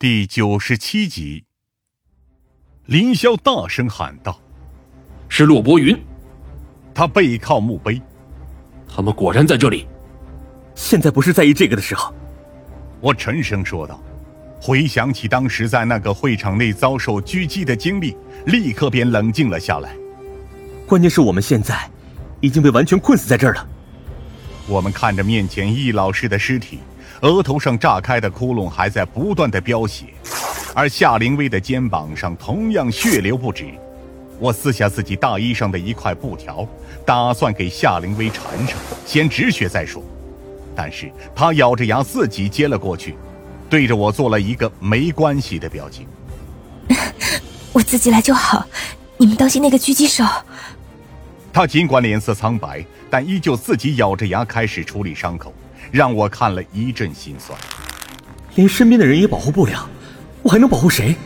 第九十七集，林霄大声喊道：“是洛伯云！”他背靠墓碑，他们果然在这里。现在不是在意这个的时候，我沉声说道。回想起当时在那个会场内遭受狙击的经历，立刻便冷静了下来。关键是我们现在已经被完全困死在这儿了。我们看着面前易老师的尸体。额头上炸开的窟窿还在不断的飙血，而夏灵薇的肩膀上同样血流不止。我撕下自己大衣上的一块布条，打算给夏灵薇缠上，先止血再说。但是她咬着牙自己接了过去，对着我做了一个没关系的表情。我自己来就好，你们当心那个狙击手。他尽管脸色苍白，但依旧自己咬着牙开始处理伤口。让我看了一阵心酸，连身边的人也保护不了，我还能保护谁？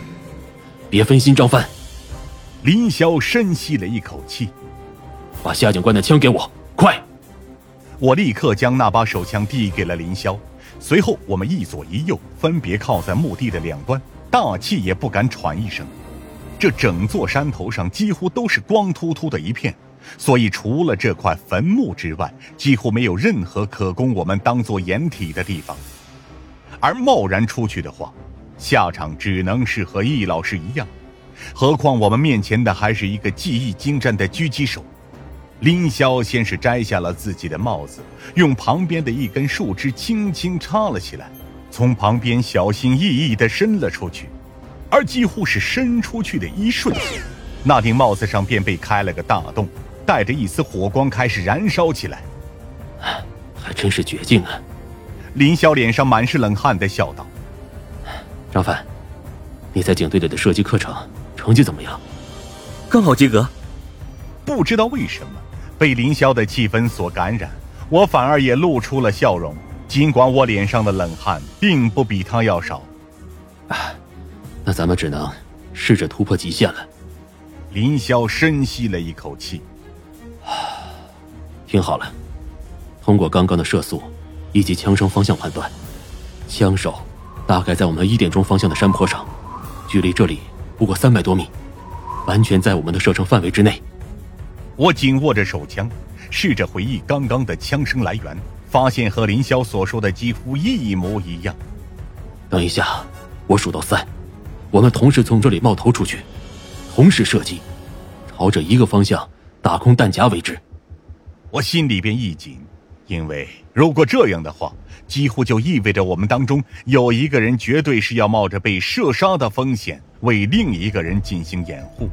别分心，张帆。林霄深吸了一口气，把夏警官的枪给我，快！我立刻将那把手枪递给了林霄，随后我们一左一右分别靠在墓地的两端，大气也不敢喘一声。这整座山头上几乎都是光秃秃的一片。所以，除了这块坟墓之外，几乎没有任何可供我们当做掩体的地方。而贸然出去的话，下场只能是和易老师一样。何况我们面前的还是一个技艺精湛的狙击手。林霄先是摘下了自己的帽子，用旁边的一根树枝轻轻插了起来，从旁边小心翼翼地伸了出去。而几乎是伸出去的一瞬间，那顶帽子上便被开了个大洞。带着一丝火光开始燃烧起来，还真是绝境啊！林霄脸上满是冷汗的笑道：“张凡，你在警队里的射击课程成绩怎么样？”“刚好及格。”不知道为什么，被林霄的气氛所感染，我反而也露出了笑容。尽管我脸上的冷汗并不比他要少。啊，那咱们只能试着突破极限了。林霄深吸了一口气。听好了，通过刚刚的射速以及枪声方向判断，枪手大概在我们一点钟方向的山坡上，距离这里不过三百多米，完全在我们的射程范围之内。我紧握着手枪，试着回忆刚刚的枪声来源，发现和林霄所说的几乎一模一样。等一下，我数到三，我们同时从这里冒头出去，同时射击，朝着一个方向。打空弹夹为止。我心里边一紧，因为如果这样的话，几乎就意味着我们当中有一个人绝对是要冒着被射杀的风险为另一个人进行掩护。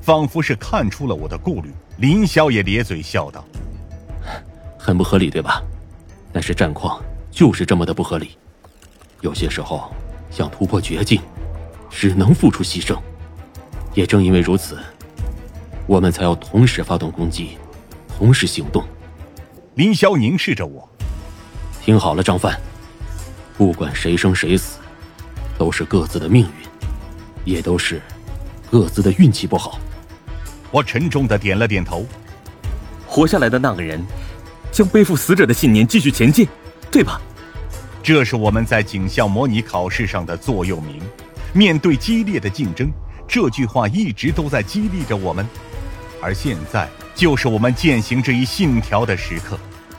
仿佛是看出了我的顾虑，林霄也咧嘴笑道：“ 很不合理，对吧？但是战况就是这么的不合理。有些时候想突破绝境，只能付出牺牲。也正因为如此。”我们才要同时发动攻击，同时行动。林霄凝视着我，听好了，张帆，不管谁生谁死，都是各自的命运，也都是各自的运气不好。我沉重的点了点头。活下来的那个人，将背负死者的信念继续前进，对吧？这是我们在警校模拟考试上的座右铭。面对激烈的竞争，这句话一直都在激励着我们。而现在，就是我们践行这一信条的时刻。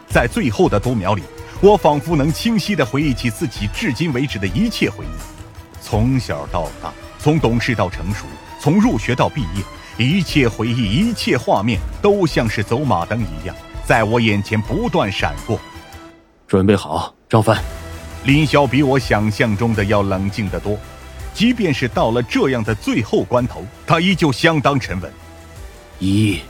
在最后的读秒里，我仿佛能清晰地回忆起自己至今为止的一切回忆。从小到大，从懂事到成熟，从入学到毕业，一切回忆，一切画面，都像是走马灯一样，在我眼前不断闪过。准备好，张帆。林霄比我想象中的要冷静得多，即便是到了这样的最后关头，他依旧相当沉稳。一，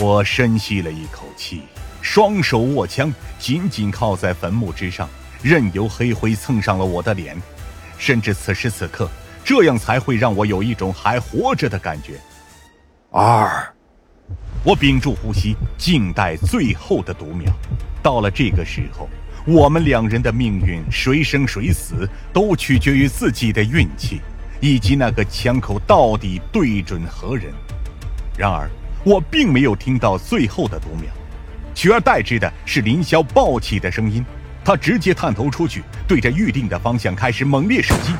我深吸了一口气，双手握枪，紧紧靠在坟墓之上，任由黑灰蹭上了我的脸。甚至此时此刻，这样才会让我有一种还活着的感觉。二，我屏住呼吸，静待最后的读秒。到了这个时候，我们两人的命运，谁生谁死，都取决于自己的运气，以及那个枪口到底对准何人。然而，我并没有听到最后的读秒，取而代之的是林霄暴起的声音。他直接探头出去，对着预定的方向开始猛烈射击。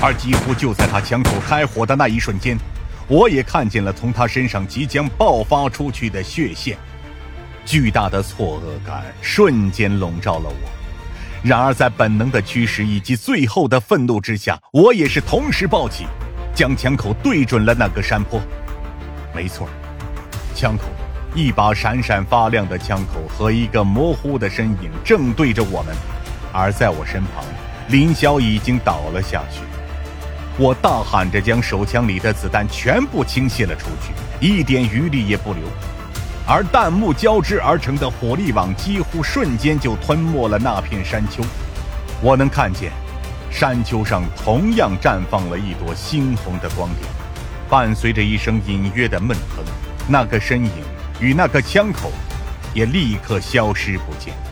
而几乎就在他枪口开火的那一瞬间，我也看见了从他身上即将爆发出去的血线。巨大的错愕感瞬间笼罩了我。然而，在本能的驱使以及最后的愤怒之下，我也是同时抱起，将枪口对准了那个山坡。没错，枪口，一把闪闪发亮的枪口和一个模糊的身影正对着我们。而在我身旁，林霄已经倒了下去。我大喊着将手枪里的子弹全部倾泻了出去，一点余力也不留。而弹幕交织而成的火力网几乎瞬间就吞没了那片山丘。我能看见，山丘上同样绽放了一朵猩红的光点，伴随着一声隐约的闷哼，那个身影与那个枪口也立刻消失不见。